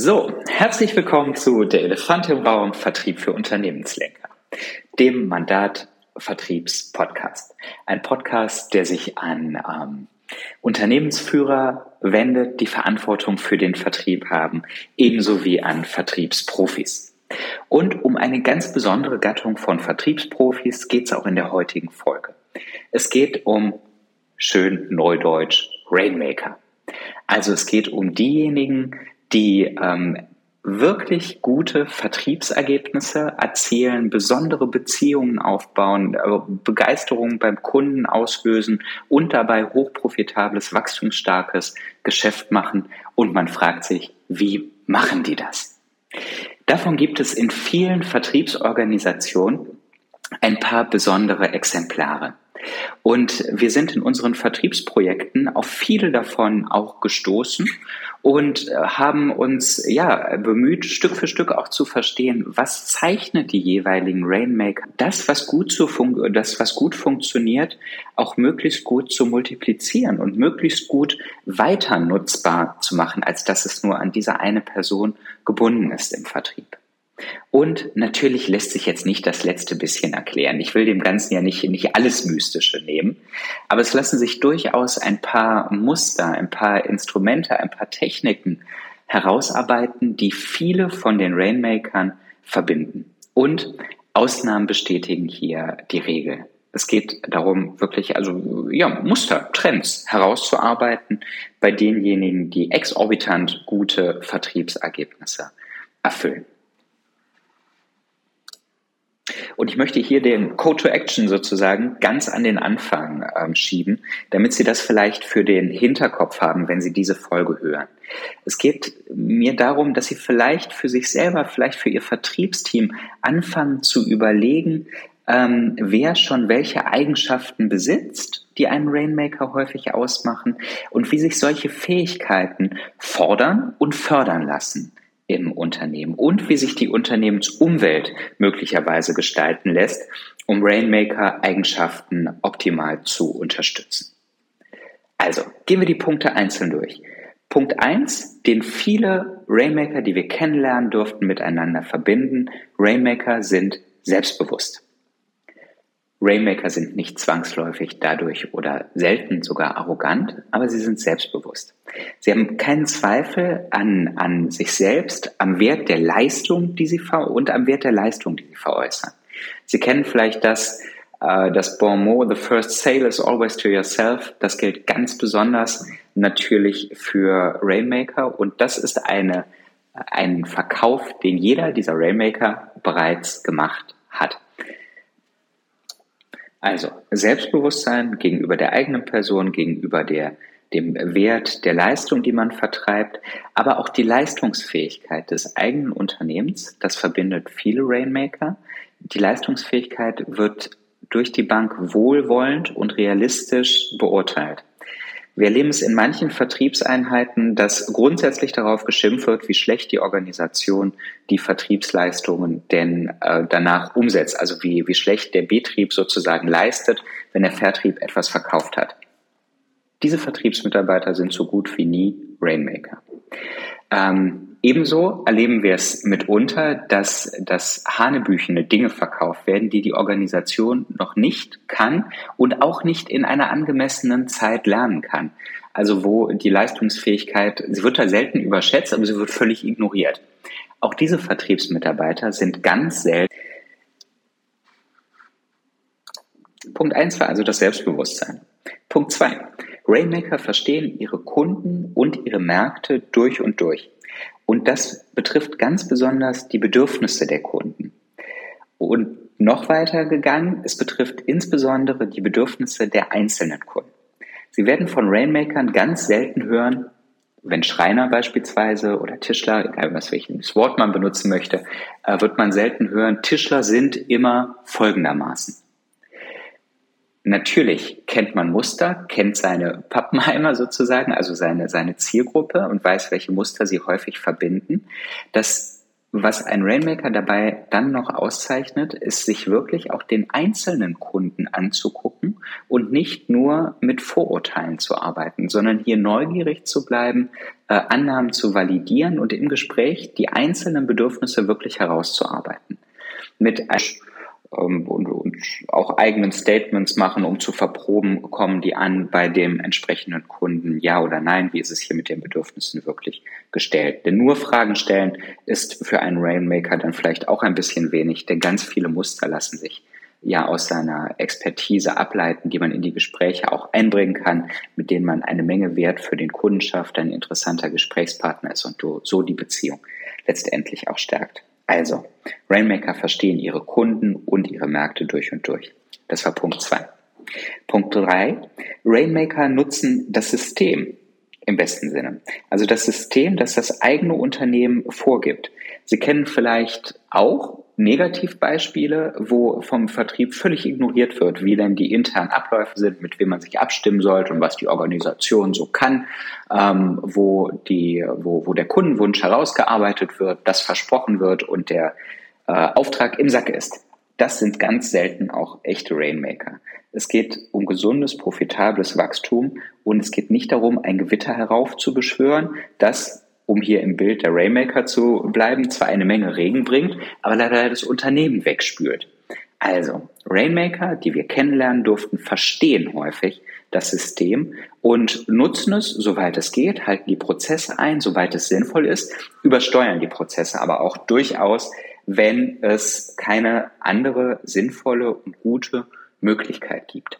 So, herzlich willkommen zu Der Elefant im Raum Vertrieb für Unternehmenslenker, dem Mandat Vertriebspodcast. Ein Podcast, der sich an ähm, Unternehmensführer wendet, die Verantwortung für den Vertrieb haben, ebenso wie an Vertriebsprofis. Und um eine ganz besondere Gattung von Vertriebsprofis geht es auch in der heutigen Folge. Es geht um schön neudeutsch Rainmaker. Also es geht um diejenigen, die ähm, wirklich gute Vertriebsergebnisse erzielen, besondere Beziehungen aufbauen, äh, Begeisterung beim Kunden auslösen und dabei hochprofitables, wachstumsstarkes Geschäft machen. Und man fragt sich, wie machen die das? Davon gibt es in vielen Vertriebsorganisationen ein paar besondere Exemplare. Und wir sind in unseren Vertriebsprojekten auf viele davon auch gestoßen und äh, haben uns ja bemüht, Stück für Stück auch zu verstehen, was zeichnet die jeweiligen Rainmaker, das, was gut so das, was gut funktioniert, auch möglichst gut zu multiplizieren und möglichst gut weiter nutzbar zu machen, als dass es nur an diese eine Person gebunden ist im Vertrieb. Und natürlich lässt sich jetzt nicht das letzte bisschen erklären. Ich will dem Ganzen ja nicht, nicht alles Mystische nehmen, aber es lassen sich durchaus ein paar Muster, ein paar Instrumente, ein paar Techniken herausarbeiten, die viele von den Rainmakern verbinden. Und Ausnahmen bestätigen hier die Regel. Es geht darum, wirklich also ja, Muster, Trends herauszuarbeiten bei denjenigen, die exorbitant gute Vertriebsergebnisse erfüllen. Und ich möchte hier den Code to Action sozusagen ganz an den Anfang ähm, schieben, damit Sie das vielleicht für den Hinterkopf haben, wenn Sie diese Folge hören. Es geht mir darum, dass Sie vielleicht für sich selber, vielleicht für Ihr Vertriebsteam anfangen zu überlegen, ähm, wer schon welche Eigenschaften besitzt, die einen Rainmaker häufig ausmachen und wie sich solche Fähigkeiten fordern und fördern lassen im Unternehmen und wie sich die Unternehmensumwelt möglicherweise gestalten lässt, um Rainmaker-Eigenschaften optimal zu unterstützen. Also, gehen wir die Punkte einzeln durch. Punkt eins, den viele Rainmaker, die wir kennenlernen durften, miteinander verbinden. Rainmaker sind selbstbewusst. Rainmaker sind nicht zwangsläufig dadurch oder selten sogar arrogant, aber sie sind selbstbewusst. Sie haben keinen Zweifel an, an sich selbst, am Wert der Leistung, die sie ver und am Wert der Leistung, die sie veräußern. Sie kennen vielleicht das, äh, das Bon mot, the first sale is always to yourself. Das gilt ganz besonders natürlich für Rainmaker und das ist eine, ein Verkauf, den jeder dieser Rainmaker bereits gemacht hat. Also Selbstbewusstsein gegenüber der eigenen Person, gegenüber der, dem Wert der Leistung, die man vertreibt, aber auch die Leistungsfähigkeit des eigenen Unternehmens, das verbindet viele Rainmaker. Die Leistungsfähigkeit wird durch die Bank wohlwollend und realistisch beurteilt. Wir erleben es in manchen Vertriebseinheiten, dass grundsätzlich darauf geschimpft wird, wie schlecht die Organisation die Vertriebsleistungen denn äh, danach umsetzt. Also wie, wie schlecht der Betrieb sozusagen leistet, wenn der Vertrieb etwas verkauft hat. Diese Vertriebsmitarbeiter sind so gut wie nie Rainmaker. Ähm, Ebenso erleben wir es mitunter, dass, dass hanebüchene Dinge verkauft werden, die die Organisation noch nicht kann und auch nicht in einer angemessenen Zeit lernen kann. Also wo die Leistungsfähigkeit, sie wird da selten überschätzt, aber sie wird völlig ignoriert. Auch diese Vertriebsmitarbeiter sind ganz selten. Punkt eins war also das Selbstbewusstsein. Punkt zwei: Rainmaker verstehen ihre Kunden und ihre Märkte durch und durch. Und das betrifft ganz besonders die Bedürfnisse der Kunden. Und noch weiter gegangen, es betrifft insbesondere die Bedürfnisse der einzelnen Kunden. Sie werden von Rainmakern ganz selten hören, wenn Schreiner beispielsweise oder Tischler, egal was welches Wort man benutzen möchte, äh, wird man selten hören, Tischler sind immer folgendermaßen. Natürlich kennt man Muster, kennt seine Pappenheimer sozusagen, also seine, seine Zielgruppe und weiß, welche Muster sie häufig verbinden. Das, was ein Rainmaker dabei dann noch auszeichnet, ist, sich wirklich auch den einzelnen Kunden anzugucken und nicht nur mit Vorurteilen zu arbeiten, sondern hier neugierig zu bleiben, äh, Annahmen zu validieren und im Gespräch die einzelnen Bedürfnisse wirklich herauszuarbeiten. Mit ähm, und, und auch eigenen Statements machen, um zu verproben, kommen die an bei dem entsprechenden Kunden, ja oder nein, wie ist es hier mit den Bedürfnissen wirklich gestellt. Denn nur Fragen stellen ist für einen Rainmaker dann vielleicht auch ein bisschen wenig, denn ganz viele Muster lassen sich ja aus seiner Expertise ableiten, die man in die Gespräche auch einbringen kann, mit denen man eine Menge Wert für den Kunden schafft, ein interessanter Gesprächspartner ist und so die Beziehung letztendlich auch stärkt. Also, Rainmaker verstehen ihre Kunden und ihre Märkte durch und durch. Das war Punkt zwei. Punkt drei: Rainmaker nutzen das System im besten Sinne. Also das System, das das eigene Unternehmen vorgibt. Sie kennen vielleicht auch Negativbeispiele, wo vom Vertrieb völlig ignoriert wird, wie denn die internen Abläufe sind, mit wem man sich abstimmen sollte und was die Organisation so kann, ähm, wo, die, wo, wo der Kundenwunsch herausgearbeitet wird, das versprochen wird und der äh, Auftrag im Sack ist. Das sind ganz selten auch echte Rainmaker. Es geht um gesundes, profitables Wachstum und es geht nicht darum, ein Gewitter heraufzubeschwören, das um hier im Bild der Rainmaker zu bleiben, zwar eine Menge Regen bringt, aber leider das Unternehmen wegspült. Also, Rainmaker, die wir kennenlernen durften, verstehen häufig das System und nutzen es, soweit es geht, halten die Prozesse ein, soweit es sinnvoll ist, übersteuern die Prozesse aber auch durchaus, wenn es keine andere sinnvolle und gute Möglichkeit gibt.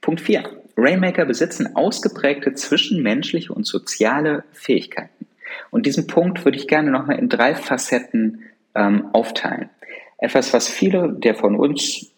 Punkt 4. Rainmaker besitzen ausgeprägte zwischenmenschliche und soziale Fähigkeiten. Und diesen Punkt würde ich gerne nochmal in drei Facetten ähm, aufteilen. Etwas, was viele der von uns,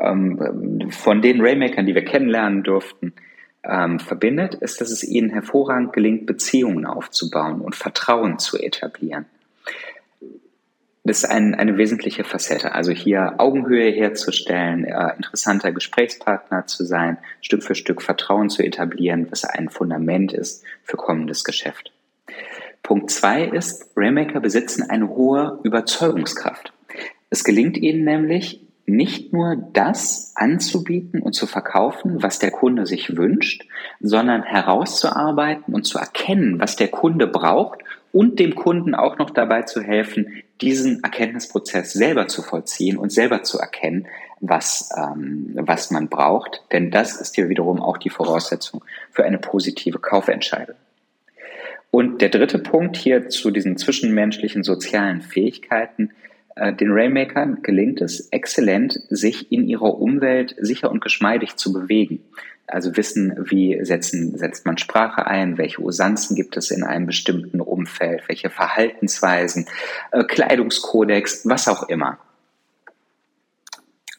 ähm, von den Rainmakern, die wir kennenlernen durften, ähm, verbindet, ist, dass es ihnen hervorragend gelingt, Beziehungen aufzubauen und Vertrauen zu etablieren. Das ist ein, eine wesentliche Facette. Also hier Augenhöhe herzustellen, äh, interessanter Gesprächspartner zu sein, Stück für Stück Vertrauen zu etablieren, was ein Fundament ist für kommendes Geschäft. Punkt zwei ist, Rainmaker besitzen eine hohe Überzeugungskraft. Es gelingt ihnen nämlich, nicht nur das anzubieten und zu verkaufen, was der Kunde sich wünscht, sondern herauszuarbeiten und zu erkennen, was der Kunde braucht und dem Kunden auch noch dabei zu helfen, diesen Erkenntnisprozess selber zu vollziehen und selber zu erkennen, was, ähm, was man braucht. Denn das ist ja wiederum auch die Voraussetzung für eine positive Kaufentscheidung. Und der dritte Punkt hier zu diesen zwischenmenschlichen sozialen Fähigkeiten. Äh, den Rainmakern gelingt es exzellent, sich in ihrer Umwelt sicher und geschmeidig zu bewegen. Also wissen, wie setzen, setzt man Sprache ein, welche Usanzen gibt es in einem bestimmten Umfeld, welche Verhaltensweisen, äh, Kleidungskodex, was auch immer.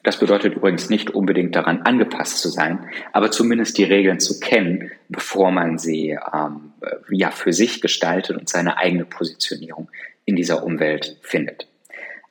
Das bedeutet übrigens nicht unbedingt daran angepasst zu sein, aber zumindest die Regeln zu kennen, bevor man sie ähm, ja für sich gestaltet und seine eigene Positionierung in dieser Umwelt findet.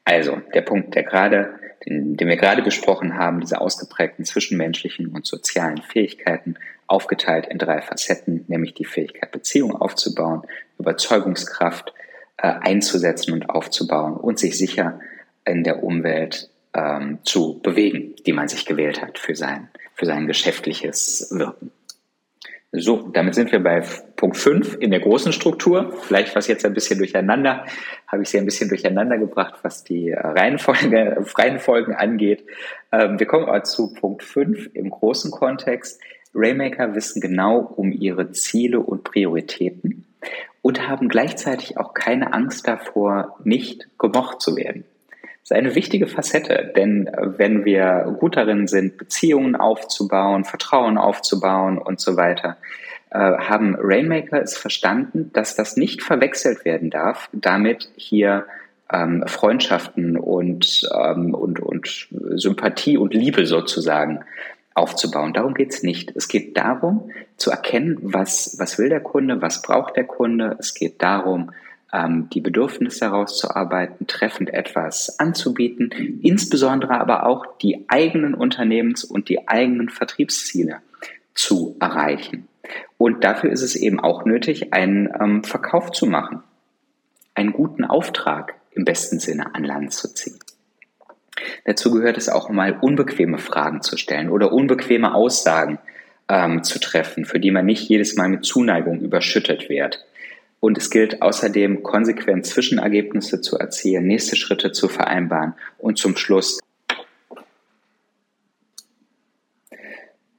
Also der Punkt, der gerade den, den wir gerade besprochen haben, diese ausgeprägten zwischenmenschlichen und sozialen Fähigkeiten, aufgeteilt in drei Facetten, nämlich die Fähigkeit, Beziehungen aufzubauen, Überzeugungskraft äh, einzusetzen und aufzubauen und sich sicher in der Umwelt ähm, zu bewegen, die man sich gewählt hat für sein, für sein geschäftliches Wirken. So, damit sind wir bei Punkt 5 in der großen Struktur. Vielleicht was jetzt ein bisschen durcheinander, habe ich sie ein bisschen durcheinander gebracht, was die Reihenfolge, Reihenfolgen angeht. Ähm, wir kommen aber zu Punkt 5 im großen Kontext. Raymaker wissen genau um ihre Ziele und Prioritäten und haben gleichzeitig auch keine Angst davor, nicht gemocht zu werden. Ist eine wichtige Facette, denn äh, wenn wir gut darin sind, Beziehungen aufzubauen, Vertrauen aufzubauen und so weiter, äh, haben Rainmaker es verstanden, dass das nicht verwechselt werden darf, damit hier ähm, Freundschaften und, ähm, und, und Sympathie und Liebe sozusagen aufzubauen. Darum geht's nicht. Es geht darum, zu erkennen, was, was will der Kunde, was braucht der Kunde. Es geht darum, die Bedürfnisse herauszuarbeiten, treffend etwas anzubieten, insbesondere aber auch die eigenen Unternehmens- und die eigenen Vertriebsziele zu erreichen. Und dafür ist es eben auch nötig, einen ähm, Verkauf zu machen, einen guten Auftrag im besten Sinne an Land zu ziehen. Dazu gehört es auch mal unbequeme Fragen zu stellen oder unbequeme Aussagen ähm, zu treffen, für die man nicht jedes Mal mit Zuneigung überschüttet wird. Und es gilt außerdem, konsequent Zwischenergebnisse zu erzielen, nächste Schritte zu vereinbaren und zum Schluss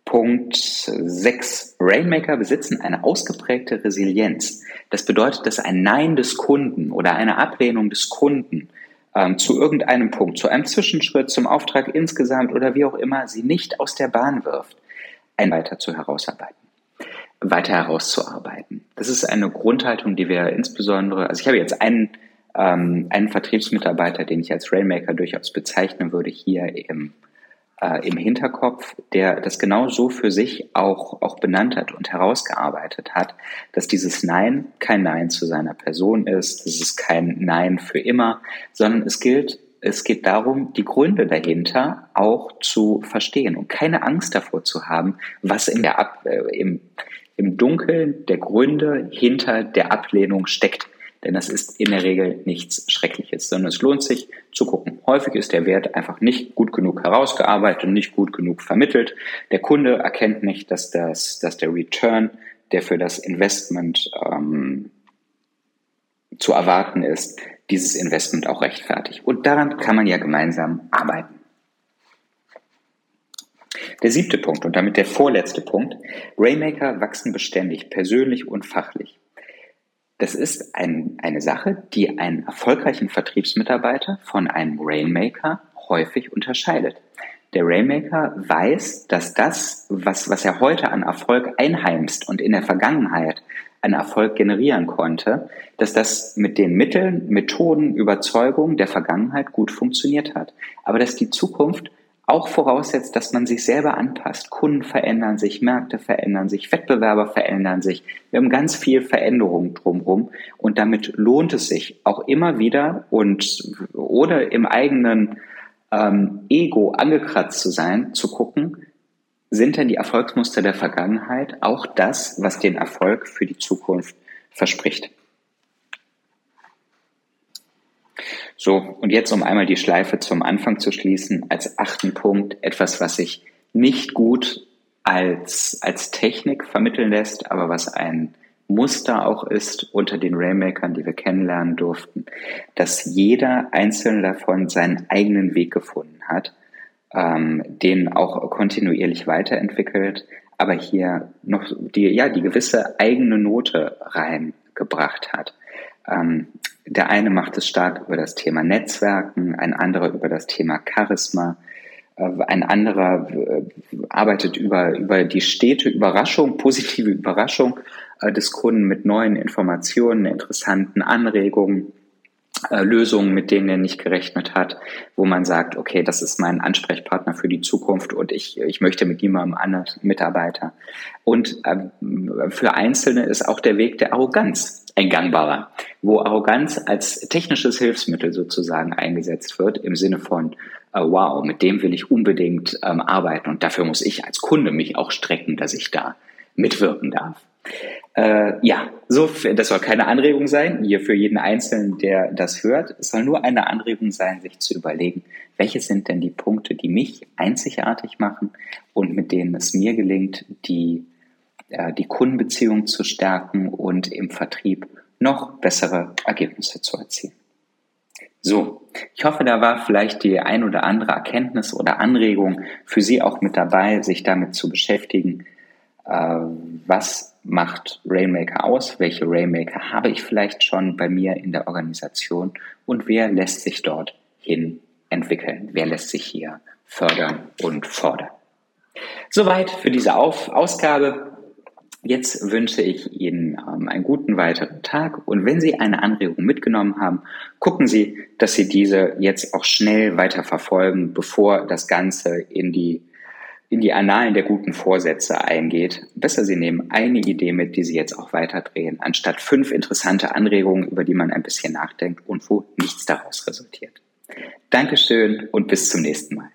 Punkt 6. Rainmaker besitzen eine ausgeprägte Resilienz. Das bedeutet, dass ein Nein des Kunden oder eine Ablehnung des Kunden ähm, zu irgendeinem Punkt, zu einem Zwischenschritt, zum Auftrag insgesamt oder wie auch immer, sie nicht aus der Bahn wirft, ein weiter zu herausarbeiten weiter herauszuarbeiten. Das ist eine Grundhaltung, die wir insbesondere, also ich habe jetzt einen, ähm, einen Vertriebsmitarbeiter, den ich als Rainmaker durchaus bezeichnen würde, hier im äh, im Hinterkopf, der das genau so für sich auch, auch benannt hat und herausgearbeitet hat, dass dieses Nein kein Nein zu seiner Person ist, dass es kein Nein für immer, sondern es gilt, es geht darum, die Gründe dahinter auch zu verstehen und keine Angst davor zu haben, was in der Ab, äh, im, im Dunkeln der Gründe hinter der Ablehnung steckt. Denn das ist in der Regel nichts Schreckliches, sondern es lohnt sich zu gucken. Häufig ist der Wert einfach nicht gut genug herausgearbeitet und nicht gut genug vermittelt. Der Kunde erkennt nicht, dass, das, dass der Return, der für das Investment ähm, zu erwarten ist, dieses Investment auch rechtfertigt. Und daran kann man ja gemeinsam arbeiten. Der siebte Punkt und damit der vorletzte Punkt. Raymaker wachsen beständig, persönlich und fachlich. Das ist ein, eine Sache, die einen erfolgreichen Vertriebsmitarbeiter von einem Rainmaker häufig unterscheidet. Der Rainmaker weiß, dass das, was, was er heute an Erfolg einheimst und in der Vergangenheit an Erfolg generieren konnte, dass das mit den Mitteln, Methoden, Überzeugungen der Vergangenheit gut funktioniert hat. Aber dass die Zukunft auch voraussetzt, dass man sich selber anpasst. Kunden verändern sich, Märkte verändern sich, Wettbewerber verändern sich. Wir haben ganz viel Veränderung drumherum und damit lohnt es sich auch immer wieder und oder im eigenen ähm, Ego angekratzt zu sein, zu gucken, sind denn die Erfolgsmuster der Vergangenheit auch das, was den Erfolg für die Zukunft verspricht? So, und jetzt, um einmal die Schleife zum Anfang zu schließen, als achten Punkt etwas, was sich nicht gut als, als Technik vermitteln lässt, aber was ein Muster auch ist unter den Rainmakern, die wir kennenlernen durften, dass jeder einzelne davon seinen eigenen Weg gefunden hat, ähm, den auch kontinuierlich weiterentwickelt, aber hier noch die, ja, die gewisse eigene Note reingebracht hat. Ähm, der eine macht es stark über das Thema Netzwerken, ein anderer über das Thema Charisma, äh, ein anderer äh, arbeitet über, über die stete Überraschung, positive Überraschung äh, des Kunden mit neuen Informationen, interessanten Anregungen, Lösungen, mit denen er nicht gerechnet hat, wo man sagt, okay, das ist mein Ansprechpartner für die Zukunft und ich, ich möchte mit niemandem anderen Mitarbeiter. Und für Einzelne ist auch der Weg der Arroganz ein gangbarer, wo Arroganz als technisches Hilfsmittel sozusagen eingesetzt wird im Sinne von, äh, wow, mit dem will ich unbedingt ähm, arbeiten und dafür muss ich als Kunde mich auch strecken, dass ich da mitwirken darf. Äh, ja, so, das soll keine Anregung sein, hier für jeden Einzelnen, der das hört. Es soll nur eine Anregung sein, sich zu überlegen, welche sind denn die Punkte, die mich einzigartig machen und mit denen es mir gelingt, die äh, die Kundenbeziehung zu stärken und im Vertrieb noch bessere Ergebnisse zu erzielen. So, ich hoffe, da war vielleicht die ein oder andere Erkenntnis oder Anregung für Sie auch mit dabei, sich damit zu beschäftigen. Äh, was macht Rainmaker aus? Welche Rainmaker habe ich vielleicht schon bei mir in der Organisation? Und wer lässt sich dort hin entwickeln? Wer lässt sich hier fördern und fordern? Soweit für diese Auf Ausgabe. Jetzt wünsche ich Ihnen ähm, einen guten weiteren Tag und wenn Sie eine Anregung mitgenommen haben, gucken Sie, dass Sie diese jetzt auch schnell weiter verfolgen, bevor das Ganze in die, in die Annalen der guten Vorsätze eingeht. Besser Sie nehmen eine Idee mit, die Sie jetzt auch weiterdrehen, anstatt fünf interessante Anregungen, über die man ein bisschen nachdenkt und wo nichts daraus resultiert. Dankeschön und bis zum nächsten Mal.